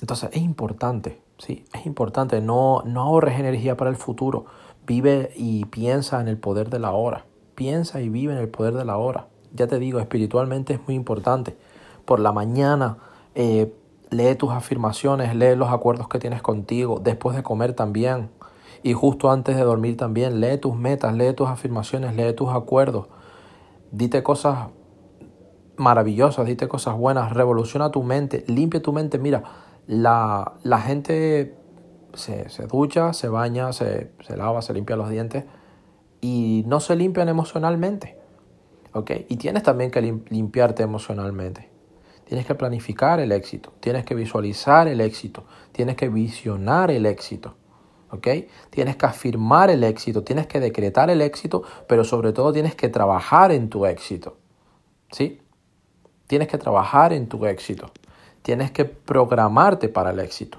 Entonces es importante, sí, es importante. No, no ahorres energía para el futuro. Vive y piensa en el poder de la hora. Piensa y vive en el poder de la hora. Ya te digo, espiritualmente es muy importante. Por la mañana eh, lee tus afirmaciones, lee los acuerdos que tienes contigo. Después de comer también. Y justo antes de dormir también, lee tus metas, lee tus afirmaciones, lee tus acuerdos. Dite cosas maravillosas, dite cosas buenas, revoluciona tu mente, limpia tu mente. Mira, la, la gente se, se, ducha, se baña, se, se, lava, se limpia los dientes y no se limpian emocionalmente. ¿ok? Y tienes también que limpiarte emocionalmente. Tienes que planificar el éxito, tienes que visualizar el éxito, tienes que visionar el éxito. ¿ok? Tienes que afirmar el éxito, tienes que decretar el éxito, pero sobre todo tienes que trabajar en tu éxito. ¿Sí? Tienes que trabajar en tu éxito. Tienes que programarte para el éxito.